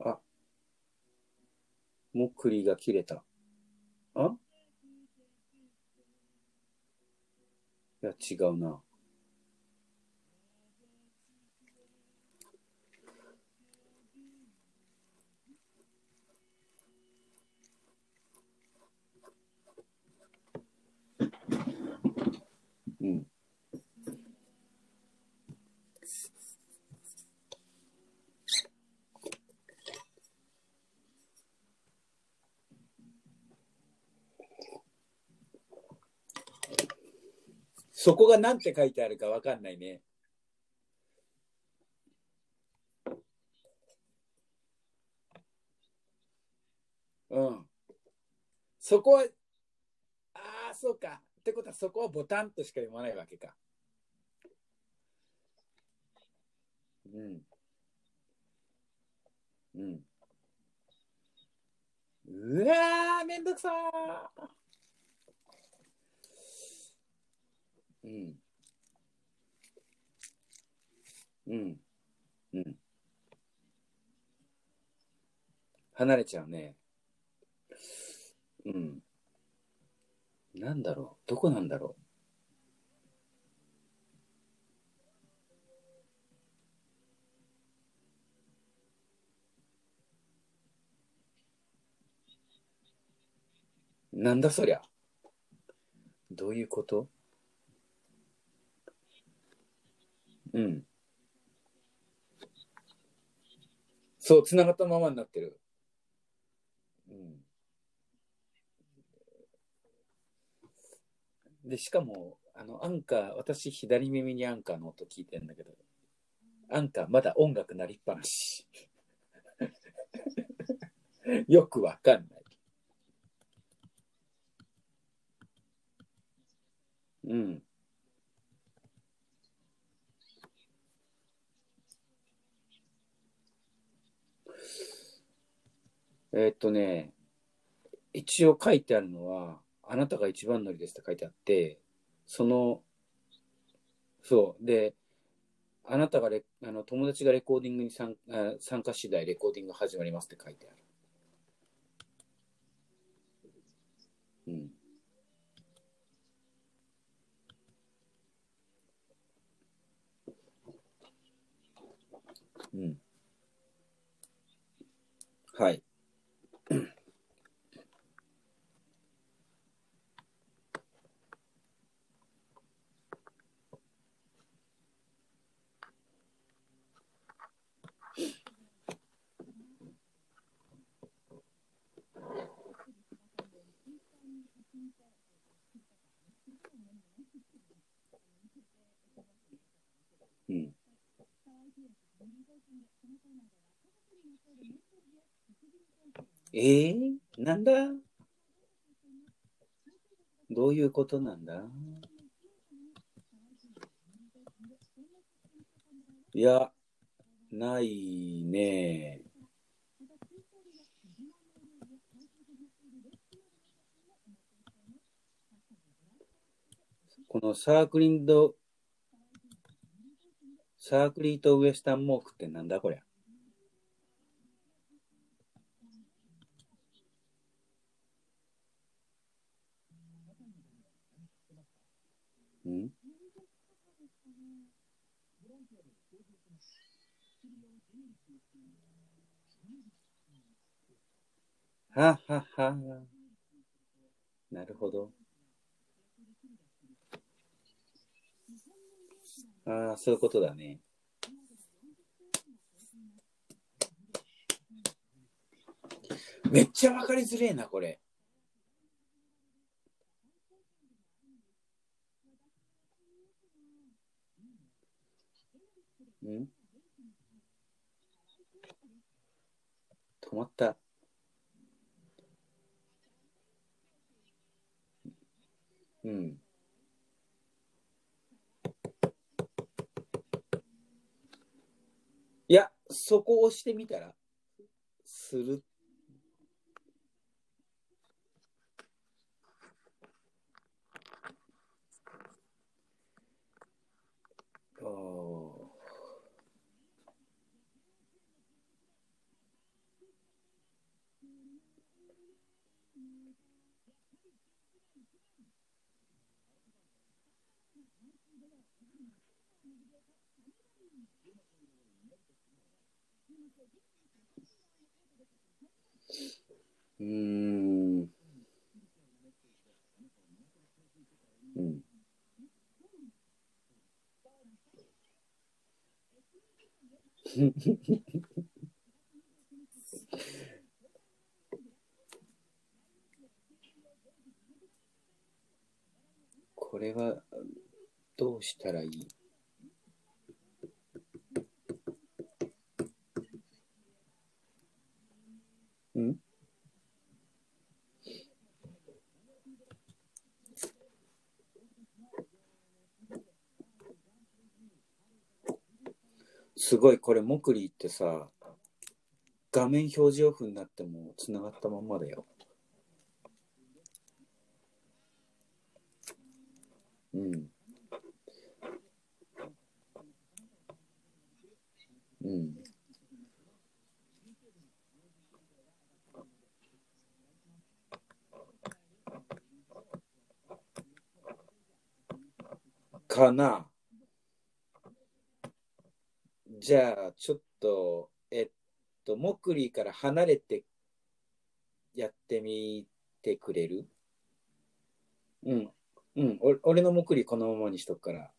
あ、もくりが切れた。あ？いや、違うな。うん。そこが何て書いてあるかわかんないね。うん。そこは、ああ、そうか。ってことはそこはボタンとしか読まないわけか。うん。うん。うわー、めんどくさー。うん。うん。うん。離れちゃうね。うん。なんだろう。どこなんだろう。なんだそりゃ。どういうこと？うん。そう、繋がったままになってる。うん。で、しかも、あの、アンカー、私、左耳にアンカーの音聞いてんだけど、アンカー、まだ音楽鳴りっぱなし。よくわかんない。うん。えーっとね、一応書いてあるのは、あなたが一番乗りですって書いてあって、その、そう。で、あなたがレあの友達がレコーディングに参あ参加次第レコーディング始まりますって書いてある。うん。うん。はい。うん。えー、なんだ？どういうことなんだ？いや、ないね。このサークリンド、サークリートウエスタンモークってなんだこりゃ？んははは。なるほど。ああ、そういうことだね。めっちゃわかりづれえな、これ。止まった。うん。いや、そこを押してみたら、するーうん。うん。これはどうしたらいいんすごい、これ、モクリーってさ、画面表示オフになっても繋がったまんまだよ。うん。うん。かな。じゃあ、ちょっと、えっと、モクリーから離れてやってみてくれる？うん。うん。お俺のモクリーこのままにしとくから。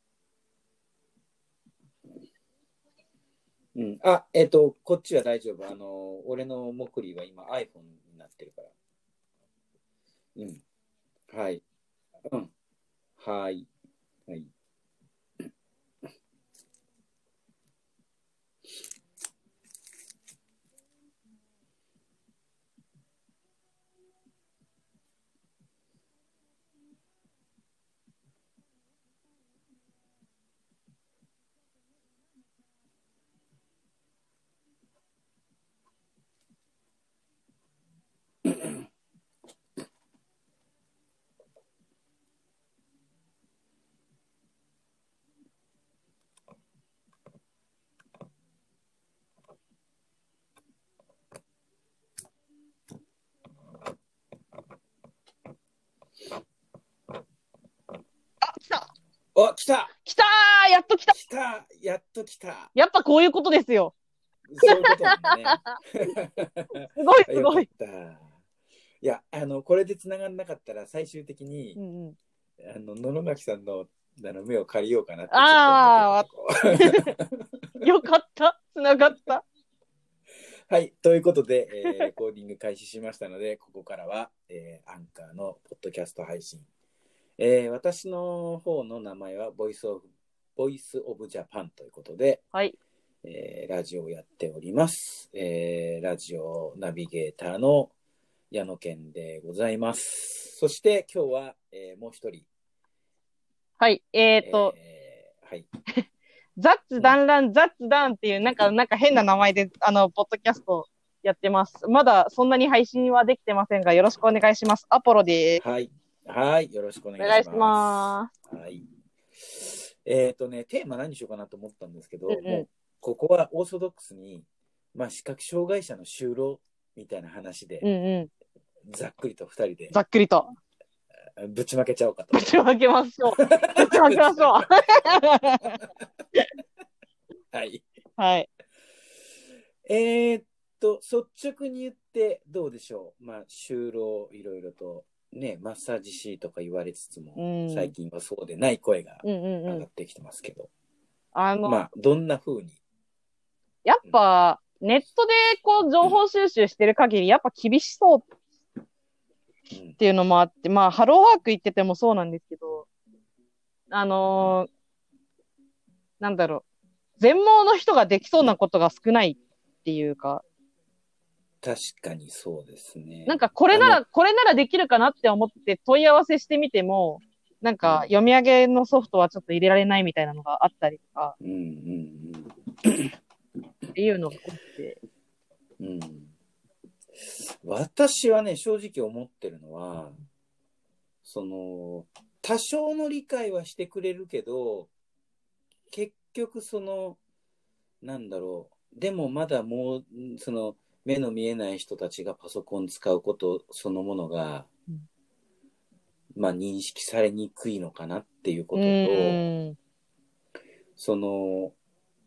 うん。あ、えっと、こっちは大丈夫。あの、俺のモクリーは今 iPhone になってるから。うん。はい。うん。はい。はい。お、来た来たーやっと来た来たやっと来たやっぱこういうことですよ。そういうことなんだね。すごいすごい。た。いや、あの、これで繋がんなかったら、最終的にう、んうん、あの、野々垣さんの、あの、目を借りようかなって。あーちょっと思ってたとこよかった。つながった。はい。ということで、えーレコーディング開始しましたので、ここからは、えーアンカーのポッドキャスト配信。えー私の方の名前は、ボイスオブ、ボイスオブジャパンということで、はい。えーラジオをやっております。えーラジオナビゲーターの矢野健でございます。そして今日は、えーもう一人。はい。えっ、と、えーはい。ザッツダンラン、ザッツダンっていう、なんか、なんか変な名前で、あの、ポッドキャストやってます。まだそんなに配信はできてませんが、よろしくお願いします。アポロではい。はい。よろしくおす。願いします。お願いします。はい。えっ、とね、テーマ何にしようかなと思ったんですけど、うんうんここはオーソドックスに、まあ、視覚障害者の就労みたいな話で、うんうん。ざっくりと二人でざっくりと。ぶちまけちゃおうかとぶ。ちまけましょう。ぶちまけましょう。はい。はい。えーっと、率直に言ってどうでしょう。まあ、就労いろいろと、ね、マッサージ師とか言われつつも、うん。最近はそうでない声がうんうんうん。上が。ってきてますけど、あの、まあ、どんな風に？やっぱ、ネットでこう、情報収集してる限り、やっぱ厳しそううんっていうのもあって、まあ、ハローワーク行っててもそうなんですけど、あのーなんだろう、全盲の人ができそうなことが少ないっていうか、確かにそうですね。なんかこれなあら、これならできるかなって思って問い合わせしてみても、なんか読み上げのソフトはちょっと入れられないみたいなのがあったりとかうんうんっていうのがあって、うん。うん。私はね、正直思ってるのは、その、多少の理解はしてくれるけど、結局その、なんだろう。でもまだもう、その、目の見えない人たちがパソコン使うことそのものがうん、まあ、認識されにくいのかなっていうこうとと、ん。その、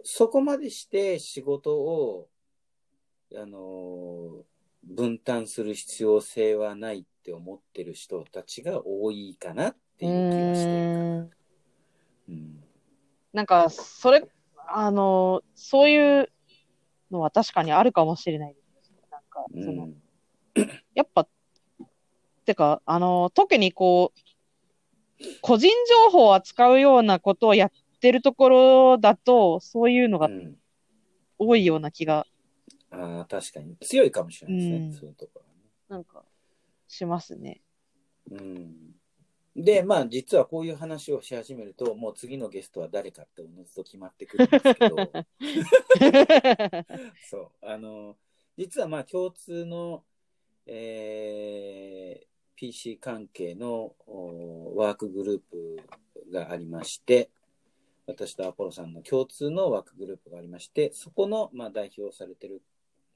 そこまでして仕事を、あの、分担する必要性はないって思ってる人たちが多いかなってういう気がしてる。うん。なんか、それ、あの、そういうのは確かにあるかもしれないです。か、うその、ん。やっぱ、てか、あの、特にこう、個人情報を扱うようなことをやってるところだと、そういうのがうん。多いような気が、ああ、確かに。強いかもしれないですね。うんそういうところはね。なんか、しますね。うん。で、まあ、実はこういう話をし始めると、もう次のゲストは誰かっておのずと決まってくるんですけど、そう。あの、実はまあ共通の、えー PC 関係のおワークグループがありまして、私とアポロさんの共通のワークグループがありまして、そこのまあ代表されてる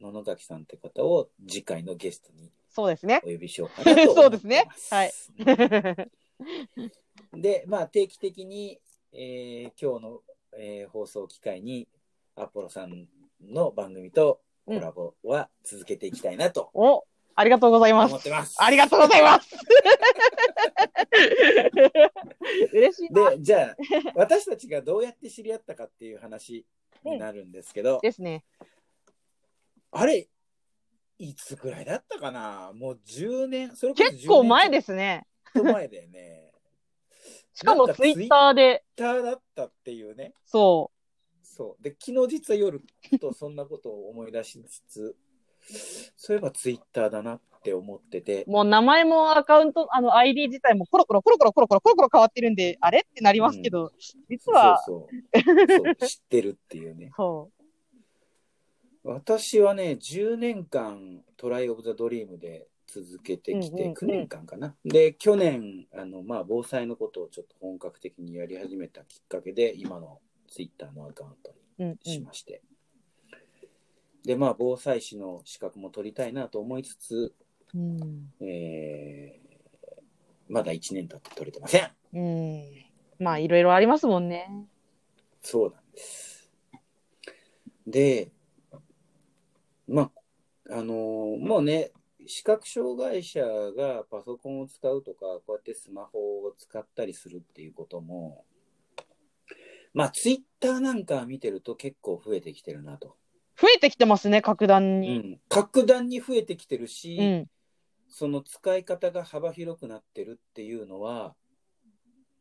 野々崎さんって方を次回のゲストにそうですねお。呼びしようかなと思ってます。そうですねはいで、まあ、定期的に、えー今日の、えー放送機会に、アポロさんの番組とコラボは続けていきたいなとお、ありがとうございます思っ。てます。ありがとうございます。嬉しいな。で、じゃあ、私たちがどうやって知り合ったかっていう話になるんですけど、ですね。あれ、いつぐらいだったかな？もう10年、それこそ10年結構前ですね。前だよね。しかもツイッターで、ツイッターだったっていうね。そそう。で、昨日実は夜、ふとそんなことを思い出しつつ、そういえばツイッターだなって思ってて。、もう名前もアカウント、あの ID 自体もコロコロコロコロコロコロコロコロ変わってるんで、あれってなりますけど、実は、そうそうそう。知ってるっていうね。そ私はね、10年間トライオブザドリームで続けてきて、9年間かな。で、去年、あの、まあ、防災のことをちょっと本格的にやり始めたきっかけで、今のツイッターのアカウントう。うんうにしん。まして。で、まあ、防災士の資格も取りたいなと思いつつ、うん。えーまだ1年経って取れてません。うん。まあ、いろいろありますもんね。そうなんです。で、まあ、あのーもうね、視覚障害者がパソコンを使うとか、こうやってスマホを使ったりするっていうことも、まあ、ツイッターなんか見てると結構増えてきてるなと。増えてきてますね、格段うに。ん。格段に増えてきてるし、うん。その使い方が幅広くなってるっていうのは、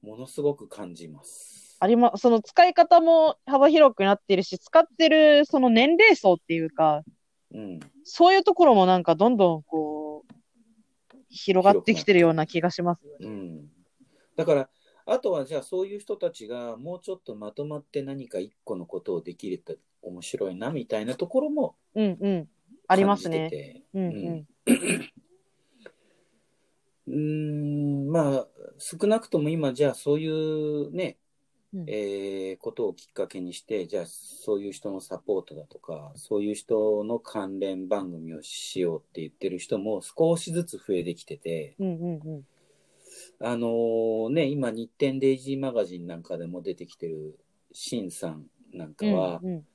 ものすごく感じます。ありま、その使い方も幅広くなってるし、使ってるその年齢層っていうか、うん。そういうところもなんかどんどんこう、広がってきてるような気がしますよね。うん。だから、あとはじゃあそういう人たちがもうちょっとまとまって何か一個のことをできると面白いなみたいなところもうんうん。ありますね。て。うんうん。うーん、まあ、少なくとも今じゃあそういうね、うんえーことをきっかけにして、じゃあそういう人のサポートだとか、そういう人の関連番組をしようって言ってる人も少しずつ増えてきてて、うんうんうん。あのーね、今、日展デイジーマガジンなんかでも出てきてる、シンさんなんかは、うんうん、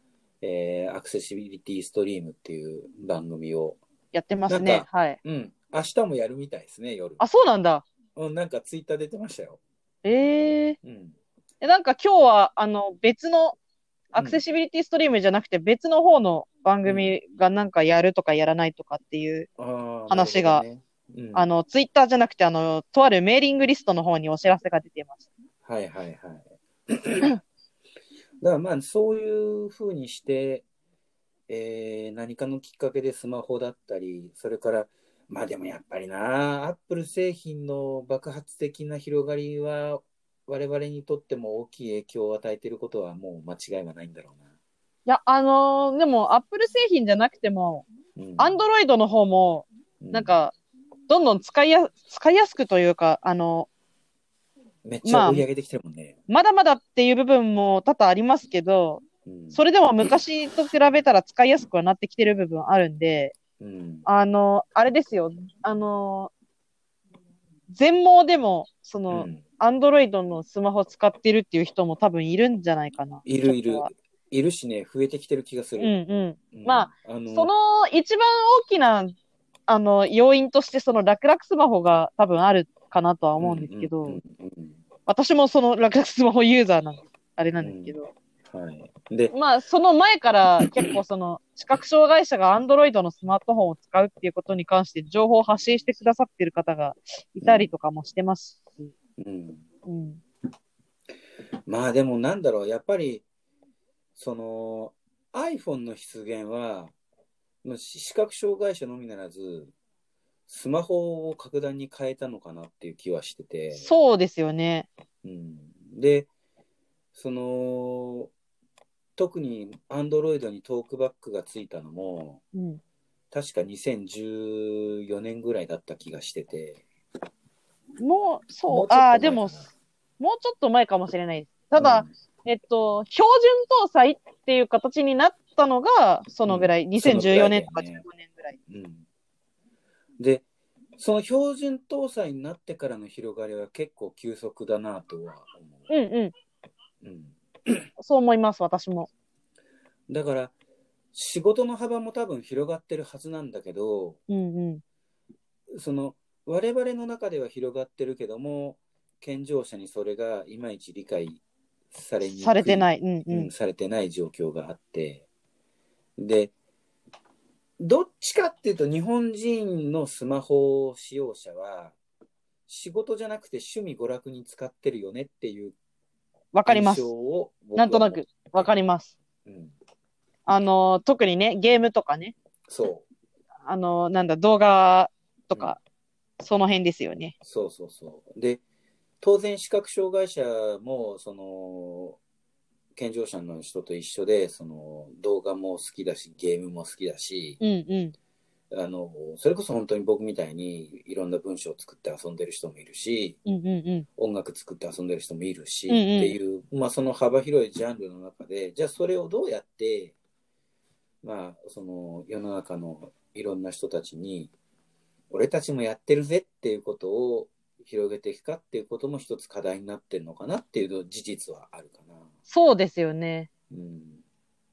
えーアクセシビリティストリームっていう番組を、やってます。ねはい。うん、明日もやるみたいですね、夜。あ、そうなんだ。うん、なんかツイッター出てましたよ。ええうん。え、なんか今日は、あの、別の、アクセシビリティストリームじゃなくて別の方の番組がなんかやるとかやらないとかっていう、話が、なるほどねうん、あの、ツイッターじゃなくて、あの、とあるメーリングリストの方にお知らせが出ていました。はいはいはい。だからまあ、そういうふうにして、えー何かのきっかけでスマホだったり、それから、まあでもやっぱりな、アップル製品の爆発的な広がりは、我々にとっても大きい影響を与えていることはもう間違いはないんだろいや、あのーでも、アップル製品じゃなくても、うな。うんアンドロイドの方も、なん、か、どんどん使いや、使いやすくというか、あの、うんめっちゃ追い上げてきてるもんね。まだまだっていう部分も多々ありますけど、うんそれでも昔と比べたら使いやすくはなってきてる部分あるんで、うんあの、あれですよ、あの、全盲でも、その、うんアンドロイドのスマホ使ってるっていう人も多分いるんじゃないかな。いるいる。いるしね、増えてきてる気がすうんる。うん。うんまあ、あのその一番大きな、あの、要因として、その楽々スマホが多分あるかなとは思うんですけど、うんうんうん私もその楽々スマホユーザーなんで、あれなんですけど、うん。はい。で、まあ、その前から結構その、視覚障害者がアンドロイドのスマートフォンを使うっていうことに関して情報を発信してくださってる方がいたりとかもしてますし、うん、うん。まあでもなんだろう、やっぱり、その iPhone の出現は、まあ視覚障害者のみならず、スマホを格段に変えたのかなっていう気はしてて、そうですよね。うん、で、その、特に Android にトークバックがついたのも、うん。確か2014年ぐらいだった気がしてて。もう、そう、ああ、でももうちょっと前かもしれないです。ただ、、えっと、標準搭載っていう形になったのが、そのぐらい、うんそのぐらい2014年とか15だよね年ぐらい。うんうんで、その標準搭載になってからの広がりは結構急速だなとは思うんうん。う。うん、そう思います、私も。だから、仕事の幅も多分広がってるはずなんだけど、うんうん。その我々の中では広がってるけども、健常者にそれがいまいち理解されにくいされてない。うんううんん。されてない状況があって、で、どっちかっていうと、日本人のスマホ使用者は、仕事じゃなくて趣味娯楽に使ってるよねっていうわかります。なんとなく、わかります。うん、あの、特にね、ゲームとかね、そあの、なんだ、動画とか、その辺ですよね。う、そうそうそう。で、当然視覚障害者も、その、健常者の人と一緒で、その動画も好きだし、ゲームも好きだし、うんうん。あの、それこそ本当に僕みたいにいろんな文章を作って遊んでる人もいるし、うんうんうん。音楽作って遊んでる人もいるし、うんうんっていう、まあその幅広いジャンルの中で、じゃあそれをどうやって、まあその世の中のいろんな人たちに、俺たちもやってるぜっていうことを広げていくかっていうことも一つ課題になってるのかなっていう事実はあるかな。そうですよね。うん。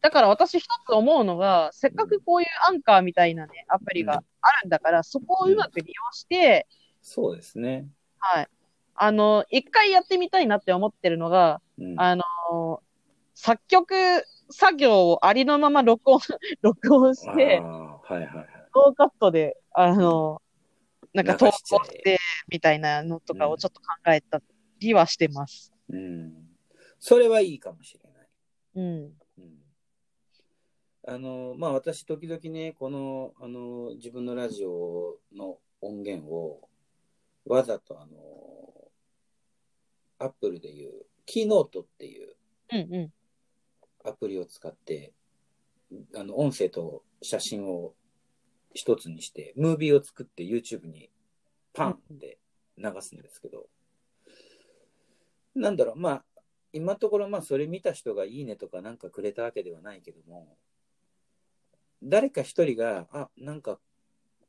だから私一つ思うのが、せっかくこういうアンカーみたいなね、アプリがあるんだから、そこをうまく利用して、そうですね。はい。あの、一回やってみたいなって思ってるのが、うん。あの、作曲作業をありのまま録音、録音して、はいはいはい。ノーカットで、あの、なんか投稿して、みたいなのとかをちょっと考えたりはしてます。うん。それはいいかもしれない。うん。うんあの、まあ、私、時々ね、この、あの、自分のラジオの音源を、わざと、あの、アップルでいう、キーノートっていううんうアプリを使って、あの、音声と写真を一つにして、ムービーを作って YouTube にパンって流すんですけど、なんだろう、まあ、今のところ、まあ、それ見た人がいいねとかなんかくれたわけではないけども、誰か一人が、あ、なんか、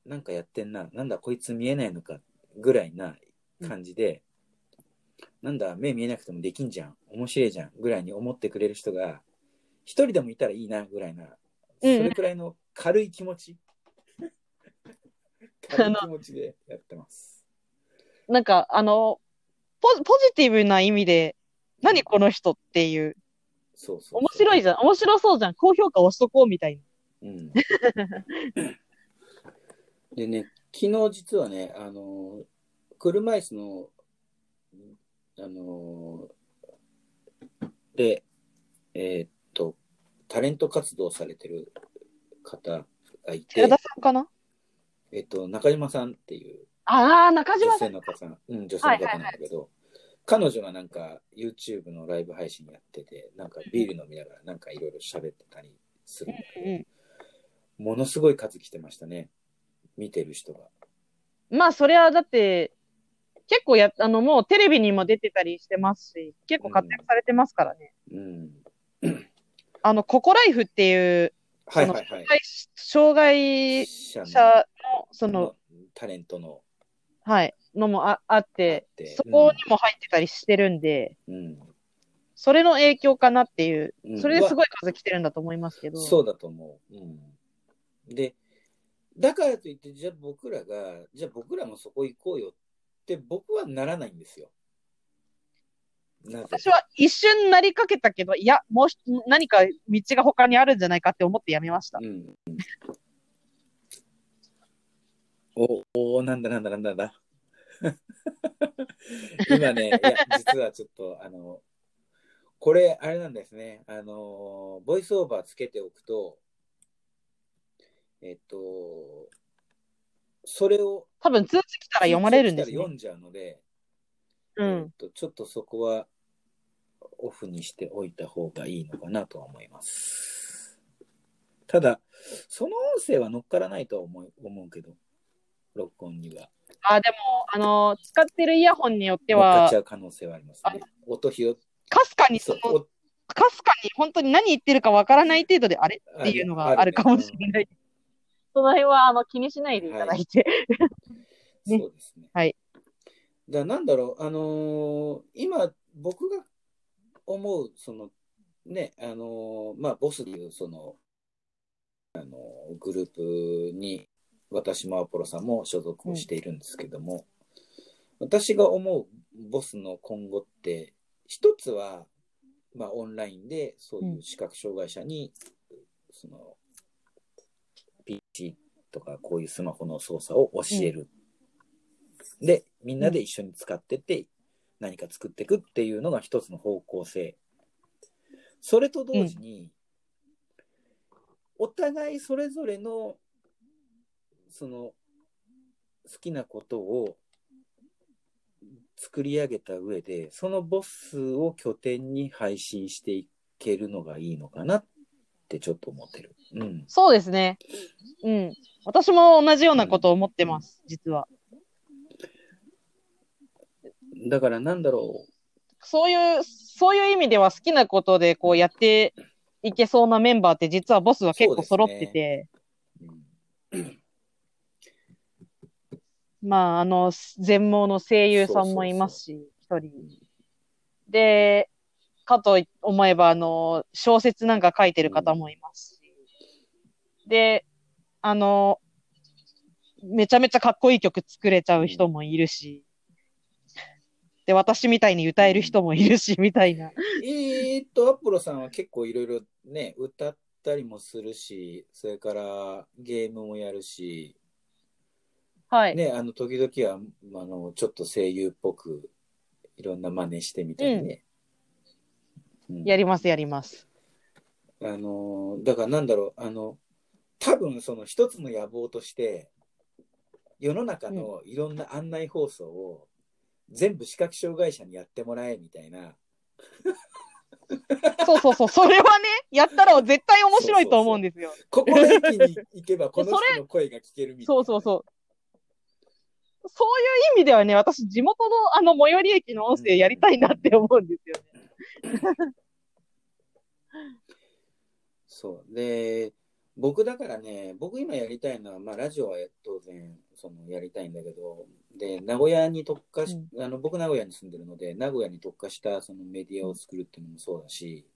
なんかやってんな、なんだこいつ見えないのかぐらいな感じで、なんだ目見えなくてもできんじゃん、面白いじゃんぐらいに思ってくれる人が、一人でもいたらいいなぐらいな、そうんれくらいの軽い気持ち、軽い気持ちでやってます。ん。なんか、あの、ポポジティブな意味で、何この人っていう、そうそう面白いじゃん、面白そうじゃん、高評価押しとこうみたいな。うん、でね、昨日実はね、あの、車椅子の、あの、で、えーっと、タレント活動されてる方がいて。寺、田さんかな？えっと、中島さんっていう。ああ、中女島さん。性の方、うん、女性の方なんだけど、彼女がなんか YouTube のライブ配信やってて、なんかビール飲みながらなんかいろいろ喋ってたりするんだけど、うんものすごい数来てましたね。見てる人が。まあ、それはだって、結構や、あの、もうテレビにも出てたりしてますし、結構活躍されてますからね。うん。あの、ココライフっていう、はいはいはい。障害者者の、その、タレントの。はい、のもああってあってそこにも入ってたりしてるんで、うん。それの影響かなっていう、うんそれですごい数来てるんだと思いますけど。そうだと思う。うん。で、だからといって、じゃあ僕らが、じゃあ僕らもそこ行こうよって僕はならないんですよ。私は一瞬なりかけたけど、いや、もうし何か道が他にあるんじゃないかって思ってやめました。うん。お、おなんだなんだなんだなんだ。今ね、いや、実はちょっと、あの、これ、あれなんですね。あの、ボイスオーバーつけておくと、えっと、それを多分通知来たら読まれるんですね。読んじゃうので、うん。えっと、ちょっとそこはオフにしておいた方がいいのかなとは思います。ただ、その音声は乗っからないとは思う思うけど、録音には。あ、でも、あの、使ってるイヤホンによってはちゃ、う可能性はありますね。音拾っかすかにその、かすかに本当に何言ってるかわからない程度であれおっていうのがあるかもしれねない。その辺は、あの、気にしないでいただいて。ねそうですね。はい。だなんだろう、あのー今、僕が思う、その、ね、あのーまあ、ボスでいう、その、あのーグループに、私もアポロさんも所属をしているんですけども、私が思うボスの今後って、一つは、まあ、オンラインで、そういう視覚障害者に、その、PC とか、こういうスマホの操作を教える。で、みんなで一緒に使ってって、何か作っていくっていうのが一つの方向性。それと同時に、お互いそれぞれの、その、好きなことを作り上げた上で、そのボスを拠点に配信していけるのがいいのかなってちょっと思ってる。うん。そうですね。うん。私も同じようなことを思ってます、実は。だからなんだろそういう、そういう意味では好きなことでこうやっていけそうなメンバーって実はボスは結構揃ってて、う。うんまあ、あの、全盲の声優さんもいますし、一人。で、かと思えば、あの、小説なんか書いてる方もいますし。で、あの、めちゃめちゃかっこいい曲作れちゃう人もいるし。で、私みたいに歌える人もいるし、みたいな。えーっと、アポロさんは結構いろいろね、歌ったりもするし、それからゲームもやるし、はい。ね、あの、時々は、あの、ちょっと声優っぽく、いろんな真似してみたりね。うんやります、やります。あの、だからなんだろう、あの、多分その一つの野望として、世の中のいろんな案内放送を全部視覚障害者にやってもらえみたいな、そうそうそう。それはね、やったら絶対面白いと思うんですよ。ここの駅に行けばこの人の声が聞けるみたいな。そうそうそう。そういう意味ではね、私、地元のあの最寄り駅の音声やりたいなって思うんですよね。そう。で、僕だからね、僕今やりたいのは、まあラジオは当然、そのやりたいんだけど、で、名古屋に特化し、あの、僕名古屋に住んでるので、名古屋に特化したそのメディアを作るっていうのもそうだし、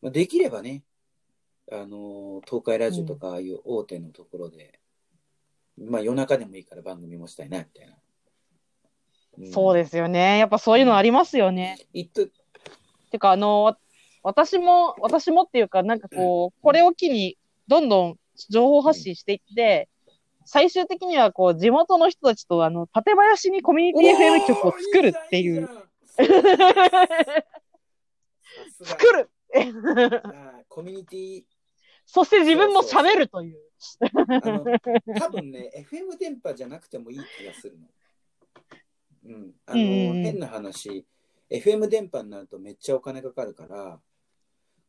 まあ、できればね、あの、東海ラジオとかああいう大手のところで、まあ夜中でもいいから番組もしたいな、みたいな。そうですよね。やっぱそういうのありますよね。いっと、てか、あの、わ私も、私もっていうか、なんかこう、これを機に、どんどん情報発信していって、最終的にはこう、地元の人たちと、あの、館林にコミュニティ FM 局を作るっていう。作る コミュニティ、そして自分も喋るという。多分ね、FM 電波じゃなくてもいい気がするの。うん。あの、変な話、FM 電波になるとめっちゃお金かかるから、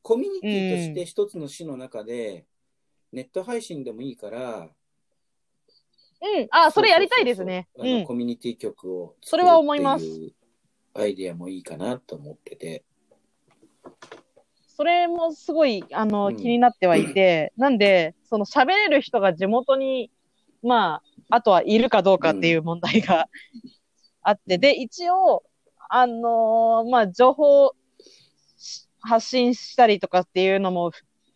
コミュニティとして一つの市の中で、ネット配信でもいいから、うん。あ、それやりたいですね。そううそうそうあのん。コミュニティ局をそれは思いますアイディアもいいかなと思ってて。それもすごい、あの、うん。気になってはいて、なんで、その喋れる人が地元に、まあ、あとはいるかどうかっていう問題があって、で、一応、あのーまあ、情報し発信したりとかっていうのも、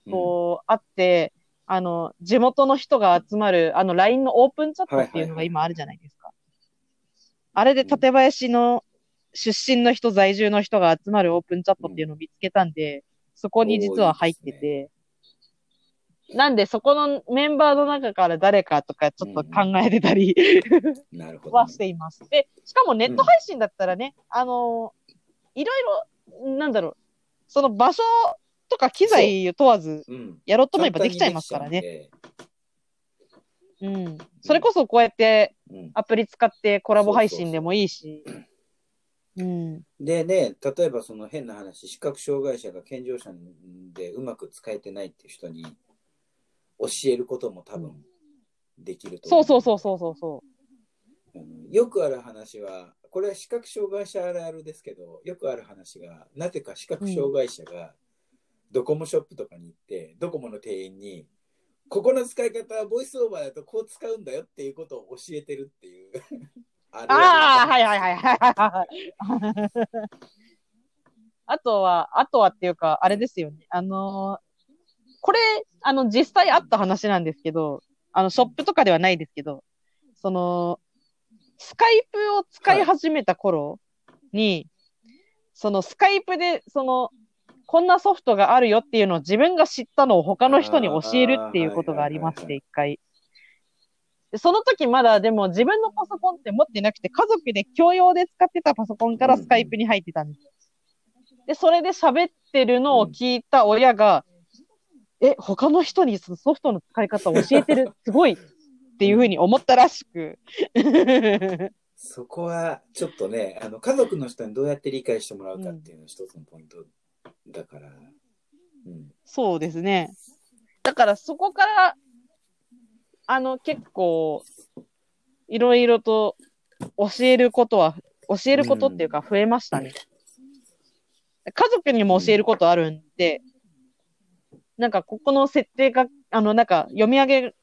こう、あって、あの、地元の人が集まる、あの、LINE のオープンチャットっていうのが今あるじゃないですか。あれで館林の出身の人、在住の人が集まるオープンチャットっていうのを見つけたんで、そこに実は入ってて、なんで、そこのメンバーの中から誰かとかちょっと考えてたりなるほどね、はしています。で、しかもネット配信だったらね、あのいろいろ、なんだろう、その場所とか機材を問わず、うん。やろうと思えばできちゃいますからね。うん。それこそこうやってうん。うんアプリ使ってコラボ配信でもいいし。うん。でね、例えばその変な話、視覚障害者が健常者でうまく使えてないっていう人に教えることも多分できるとそう思そうそうそうそうそうん。よくある話は、これは視覚障害者あるあるですけど、よくある話が、なぜか視覚障害者がドコモショップとかに行って、ドコモの店員に、ここの使い方はボイスオーバーだとこう使うんだよっていうことを教えてるっていう。あ。あはいはいはいはいはい。あとは、あとはっていうか、あれですよね。あのーこれ、あの、実際あった話なんですけど、あの、ショップとかではないですけど、その、スカイプを使い始めた頃に、そのスカイプで、その、こんなソフトがあるよっていうのを自分が知ったのを他の人に教えるっていうことがありまして、一回。でその時まだでも自分のパソコンって持ってなくて、家族で共用で使ってたパソコンからスカイプに入ってたんですよ。で、それで喋ってるのを聞いた親が、え、他の人にそのソフトの使い方を教えてる、すごいっていうふうに思ったらしく。そこはちょっとね、あの家族の人にどうやって理解してもらうかっていうのが一つのポイントだから。うん。そうですね。だからそこから、あの、結構、いろいろと教えることは、教えることっていうか増えましたね。家族にも教えることあるんで、なんかここの設定が、あの、なんか読み上げ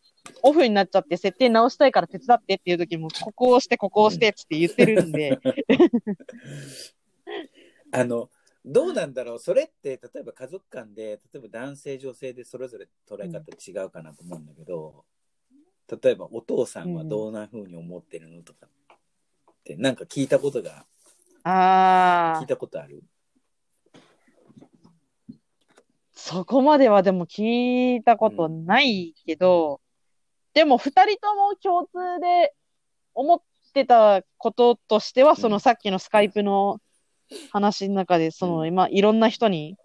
オフになっちゃって設定直したいから手伝ってっていう時も、ここを押して、ここを押してって言ってるんで、あの、どうなんだろう。それって、例えば家族間で、例えば男性、女性でそれぞれ捉え方違うかなと思うんだけど、例えばお父さんはどんな風に思ってるのとかって、なんか聞いたことが、あー。聞い、たことある？そこまではでも聞いたことないけど、でも二人とも共通で思ってたこととしては、んそのさっきのスカイプの話の中で、そのうん。今いろんな人に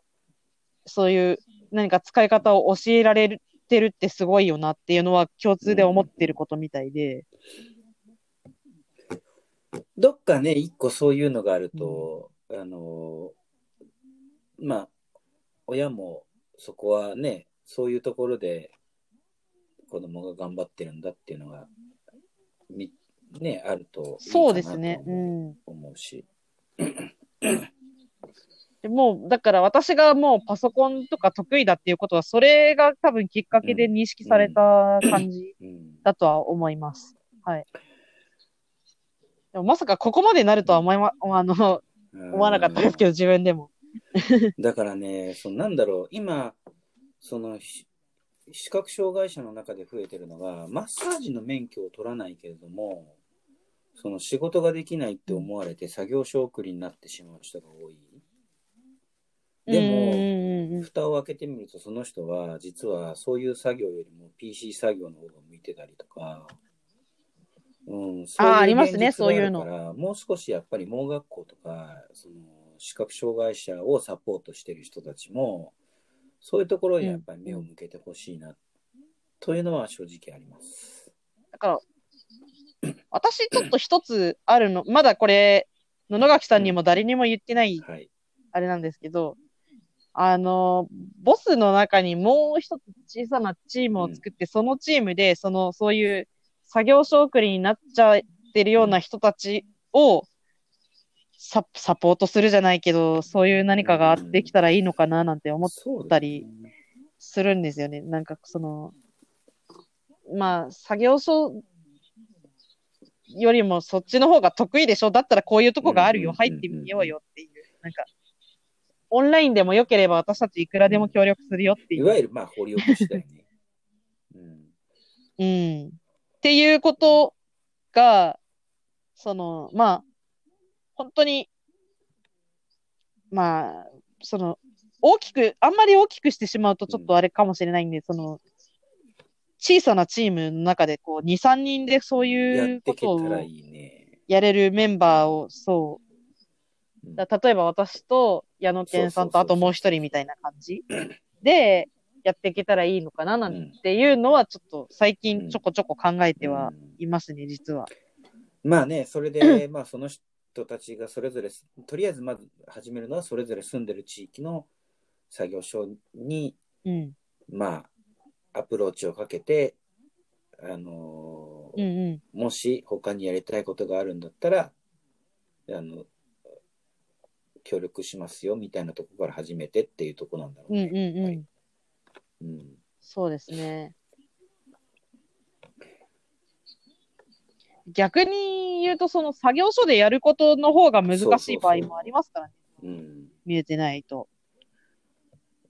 そういう何か使い方を教えられてるってすごいよなっていうのは共通で思ってることみたいで、どっかね、一個そういうのがあると、あの、まあ、親もそこはね、そういうところで子供が頑張ってるんだっていうのが、みね、あるとそうですね。うん。思うし。でもう、だから私がもうパソコンとか得意だっていうことは、それが多分きっかけで認識された感じうん。だとは思います。はい。でもまさかここまでなるとは思いま、あの、思わなかったですけど、自分でも。だからね、そのなんだろう、今、そのし視覚障害者の中で増えてるのが、マッサージの免許を取らないけれども、その仕事ができないって思われて作業所送りになってしまう人が多い。でも、蓋を開けてみると、その人は実はそういう作業よりも PC 作業の方が向いてたりとか、うん、そういうあーありますねそういうのからもう少しやっぱり盲学校とか、その視覚障害者をサポートしてる人たちも、そういうところにやっぱり目を向けてほしいな、というのは正直あります。だから、私ちょっと一つあるの、まだこれ、野々垣さんにも誰にも言ってないはい。あれなんですけど、あの、ボスの中にもう一つ小さなチームを作って、そのチームで、その、そういう作業所送りになっちゃってるような人たちをササポートするじゃないけど、そういう何かができたらいいのかななんて思ったりするんですよね。なんかその、まあ、作業所よりもそっちの方が得意でしょ？だったらこういうとこがあるよ。うん入ってみようよっていう。なんか、オンラインでも良ければ私たちいくらでも協力するよっていう。いわゆる、まあ、掘り起こしだよね。うん。うん。っていうことが、その、まあ、本当に、まあ、その、大きく、あんまり大きくしてしまうとちょっとあれかもしれないんで、その、小さなチームの中で、こう、2、3人でそうやいうことを。やれるメンバーを、そう、うんだ例えば私と矢野健さんとあともう一人みたいな感じでやっていけたらいいのかななんていうのはちょっと最近ちょこちょこ考えてはうんいますね、実は。まあね、それで、まあその人たちがそれぞれ、とりあえずまず始めるのは、それぞれ住んでる地域の作業所に、うん。まあ、アプローチをかけて、あのーうんうん。もし他にやりたいことがあるんだったら、あの、協力しますよみたいなところから始めてっていうところなんだろううんね。うんうん。はいうんそうですね。逆に言うと、その作業所でやることの方が難しい場合もありますからね。うん。見えてないと。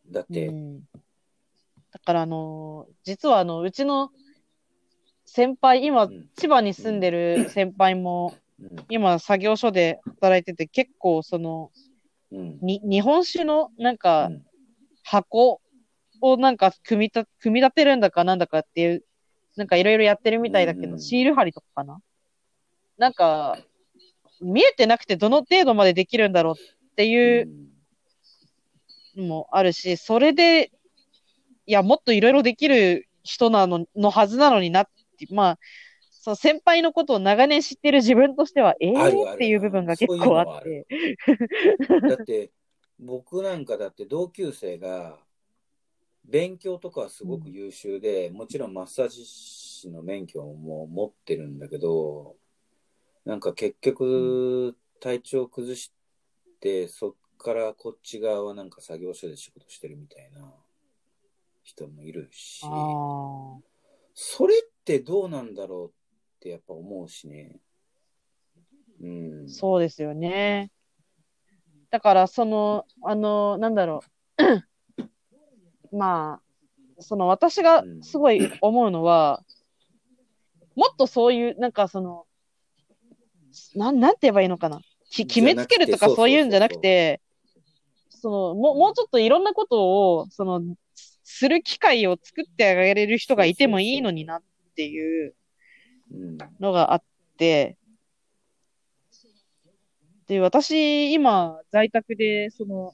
うだって、ん、だから、あのー実はあの、うちの先輩、今、うん千葉に住んでる先輩も、うん今、作業所で働いてて、結構、その、うん。に、日本酒の、なんうか、ん。箱をなんか組みた、組み立てるんだかなんだかっていう、なんかいろいろやってるみたいだけど、シール貼りとかかな？なんか、見えてなくてどの程度までできるんだろうっていうのもあるし、それで、いや、もっといろいろできる人なの、のはずなのになって、まあ、その先輩のことを長年知ってる自分としては、ええーっていう部分が結構ああって。だって、僕なんかだって同級生が、勉強とかはすごく優秀で、もちろんマッサージ師の免許も持ってるんだけど、なんか結局、体調崩して、そっからこっち側はなんか作業所で仕事してるみたいな人もいるし。それってどうなんだろうってやっぱ思うしね。うん。そうですよね。だから、その、あの、なんだろう。まあ、その私がすごい思うのは、もっとそういう、なんかその、なん、なんて言えばいいのかな。き決めつけるとかそういうんじゃなくて、その、もう、もうちょっといろんなことを、その、する機会を作ってあげれる人がいてもいいのになっていううん。のがあって、で、私、今、在宅で、その、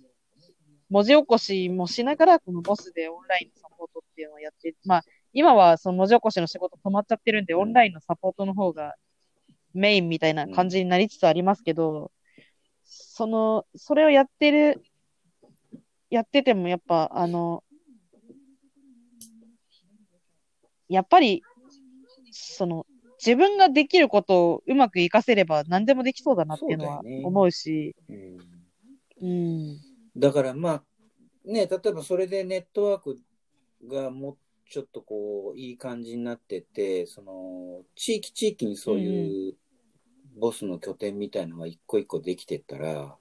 文字起こしもしながら、このボスでオンラインのサポートっていうのをやって、まあ、今はその文字起こしの仕事止まっちゃってるんで、うん。オンラインのサポートの方がメインみたいな感じになりつつありますけど、その、それをやってる、やっててもやっぱ、あの、やっぱり、その、自分ができることをうまく活かせれば何でもできそうだなっていうのはそうだよね思うし、うんうん。だからまあ、ね、例えばそれでネットワークがもうちょっとこう、いい感じになってて、その、地域地域にそういうボスの拠点みたいのが一個一個できてったら、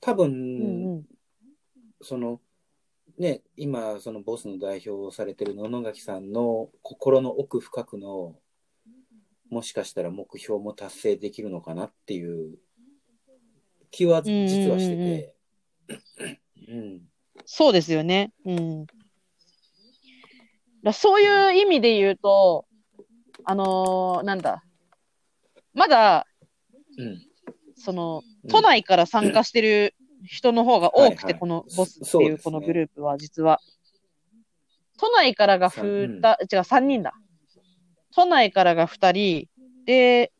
多分、うんうん。その、ね、今、そのボスの代表をされてる野々垣さんの心の奥深くの、もしかしたら目標も達成できるのかなっていう気は実はしてて、うんそうですよね。うん。だそういう意味で言うと、あのーなんだ。まだ、うんそのうん、都内から参加してる人の方が多くて、はいはいこのボスっていうこのグループは、実は。都内からがさん2、違う、3人だ。都内からが2人、で、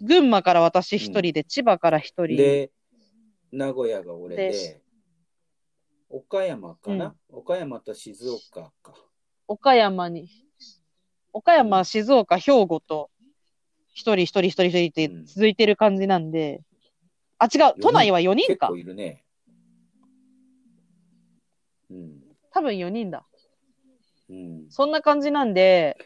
群馬から私1人で、千葉から1人。で、名古屋が俺でで、岡山かな、岡山と静岡か。岡山に、岡山、静岡、兵庫と、一人一人一人一人ってうん続いてる感じなんで、あ、違う、都内は4人か結構。いるね。うん。多分4人だ。うん。そんな感じなんで、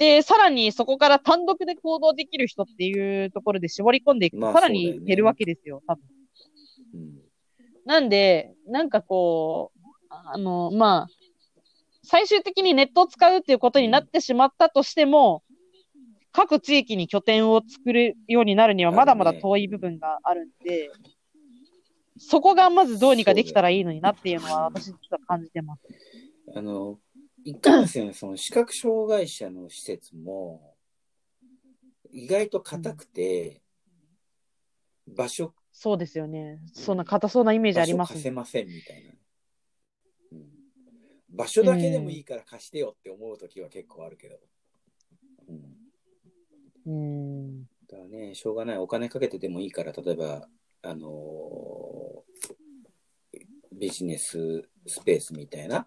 で、さらにそこから単独で行動できる人っていうところで絞り込んでいくと、まあさらに減るわけですよ、多分。うん。なんで、なんかこう、あの、まあ、最終的にネットを使うっていうことになってしまったとしても、各地域に拠点を作るようになるにはまだまだ遠い部分があるんで、そこがまずどうにかできたらいいのになっていうのは私実は感じてます。あの、いかんせん、その視覚障害者の施設も、意外と硬くて、場所、そうですよね。そんな硬そうなイメージありますね。貸せませんみたいな。うん、場所だけでもいいから貸してよって思うときは結構あるけど。うん。うん。だからね、しょうがない。お金かけてでもいいから、例えば、あのービジネススペースみたいな、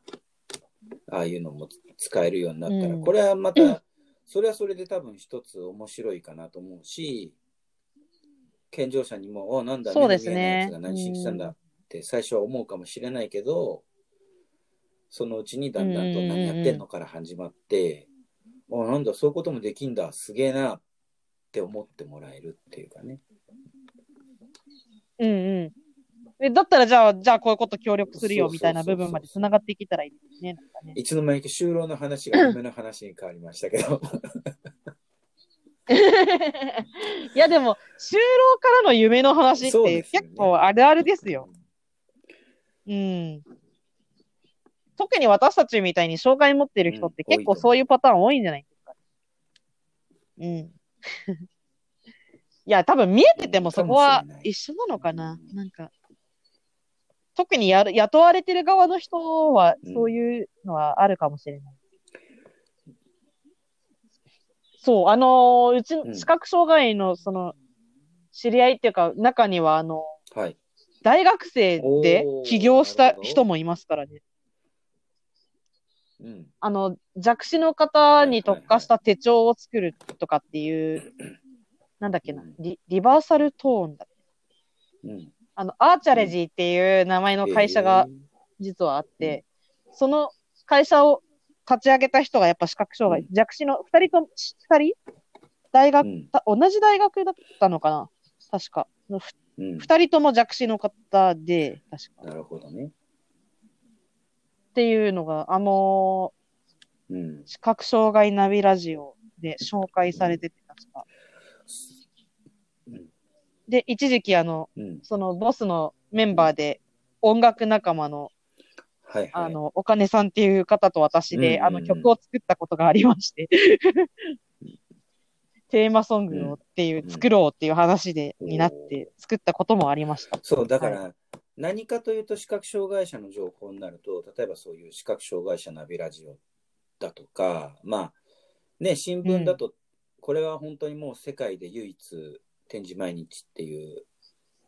ああいうのも使えるようになったら、うんこれはまた、それはそれで多分一つ面白いかなと思うし、健常者にも、おなんだ、そうですねつが何しに来たんだって最初は思うかもしれないけど、そのうちにだんだんと何やってんのから始まって、あなんだ、そういうこともできんだ、すげえなって思ってもらえるっていうかね。うんうん。えだったらじゃあ、じゃあこういうこと協力するよみたいな部分まで繋がっていけたらいいですね。なんかねいつの間にか就労の話が夢の話に変わりましたけど。いやでも、就労からの夢の話ってそうですよね結構あるあるですよ。うん。特に私たちみたいに障害持ってる人ってうん結構そういうパターン多いんじゃないですか。うん。いや、多分見えててもそこは一緒なのかな。なんか、特にやる雇われてる側の人はうんそういうのはあるかもしれない。そう、あのーうち視覚障害のその、知り合いっていうか、中にはあの、はい。大学生で起業した人もいますからね。うん。あの、弱視の方に特化した手帳を作るとかっていう、なんだっけな、リリバーサルトーンだ。うん。あの、アーチャレジーっていう名前の会社が実はあって、その会社を立ち上げた人がやっぱ視覚障害、うん弱視の二人と、二人？大学、同じ大学だったのかな？確か。二人とも弱視の方で、確か。なるほどね。っていうのが、あのうんー。視覚障害ナビラジオで紹介されてて、確か。うん。で、一時期あの、うん。そのボスのメンバーで、音楽仲間の、はいはい。あの、お金さんっていう方と私で、うんうんうんあの、曲を作ったことがありまして、テーマソングをっていう、うん作ろうっていう話で、うんになって、作ったこともありました。そう、だから、何かというと視覚障害者の情報になると、例えばそういう視覚障害者ナビラジオだとか、まあ、ね、新聞だと、これは本当にもう世界で唯一、展示毎日っていう、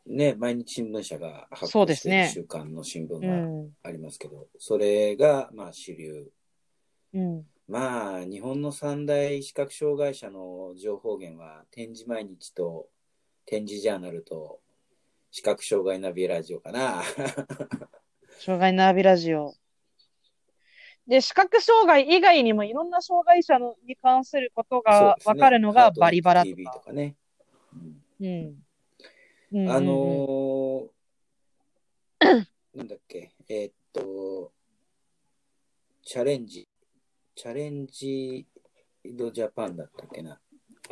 ね、毎日新聞社が発そうですね行している週刊の新聞うがん。ありますけど、それが、まあ、主流。うん。まあ、日本の三大視覚障害者の情報源は、展示毎日と、展示ジャーナルと、視覚障害ナビラジオかな。障害ナビラジオ。で、視覚障害以外にもいろんな障害者のに関することがわかるのがバリバラと。かね。うんうん。うんあのーなんだっけ、えーっと、チャレンジ、チャレンジドジャパンだったっけな？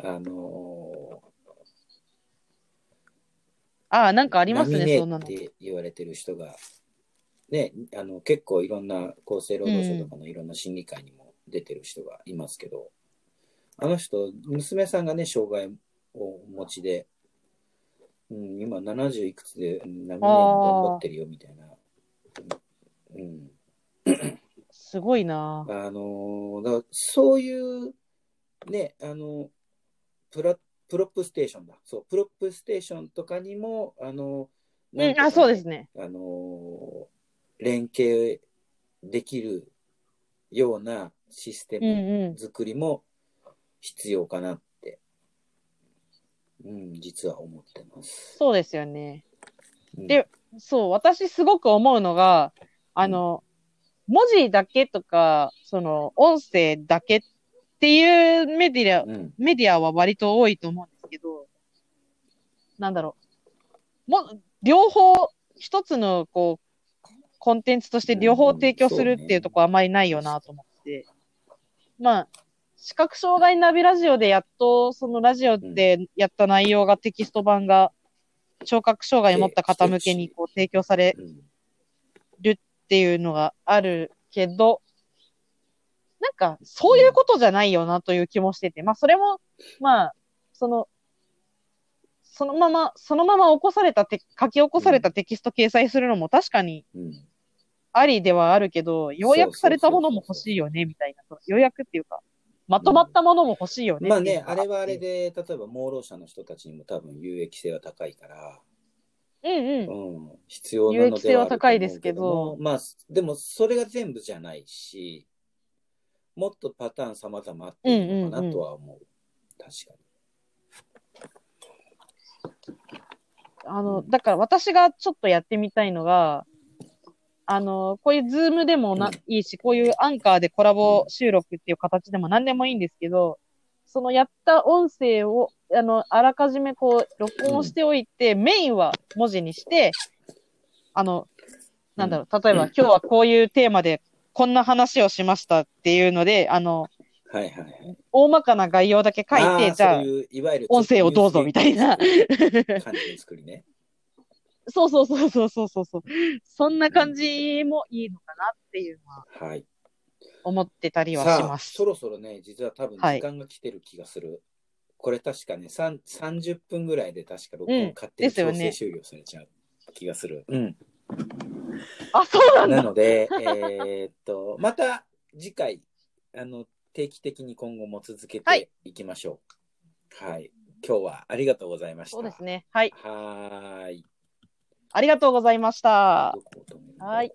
あのああ、なんかあー、りますね、そんなの。って言われてる人が、ね、あの結構いろんな厚生労働省とかのいろんな審議会にも出てる人がいますけど、あの人、娘さんがね、障害をお持ちで、うん、今70いくつで、うん波頑張ってるよみたいな。うん、すごいな。あのーだそういう、ね、あの、プラ、プロップステーションだ。そう、プロップステーションとかにも、あの、うん、あ、そうですね。あのー連携できるようなシステうんムうん。作りも必要かなって、うん、実は思ってます。そうですよね。うんでそう、私すごく思うのが、あの、文字だけとか、その、音声だけっていうメディア、うん。メディアは割と多いと思うんですけど、なんだろう。も、両方、一つの、こう、コンテンツとして両方提供するっていうところあまりないよなと思って。まあ、視覚障害ナビラジオでやっと、そのラジオでやった内容がテキスト版が、聴覚障害を持った方向けにこう提供されうん。っていうのがあるけど、なんか、そういうことじゃないよなという気もしてて、まあ、それも、まあ、その、そのまま、そのまま起こされたて、書き起こされたテキスト掲載するのも確かにうん。ありではあるけど、要約されたものも欲しいよね、みたいな。要約っていうか、まとまったものも欲しいよねまあね、あれはあれ。で、例えば盲ろ者の人たちにも多分有益性は高いから、うんうん。うん、必要なのでは有益性は高いですけどもまあ、でもそれが全部じゃないし、もっとパターン様々あっていいのかなとは思う。確かあの、だから私がちょっとやってみたいのが、あの、こういうズームでもな、うんいいし、こういうアンカーでコラボ収録っていう形でも何でもいいんですけど、そのやった音声を、あの、あらかじめこう、録音しておいて、メインは文字にして、あの、なんだろう、例えば、うん今日はこういうテーマで、こんな話をしましたっていうので、あの、に。はいはいはい。大まかな概要だけ書いて、ーじゃあそう、いういわゆる音声をどうぞみたいな 感じの作りね。そうそうそうそうそうそうそう。そんな感じもいいのかなっていうのははい。思ってたりはしさあ、ますそ。ろそろね、実は多分はい時間が来てる気がする。これ確かね、3 30分ぐらいで確か録うん音勝手にですよね強制終了されちゃう気がする。うん。あ、そうなんだ。なので、えーっと、また次回、あの、定期的に今後も続けはいていきましょう。はい。今日はありがとうございました。そうですね。はい。はーい。ありがとうございました。はい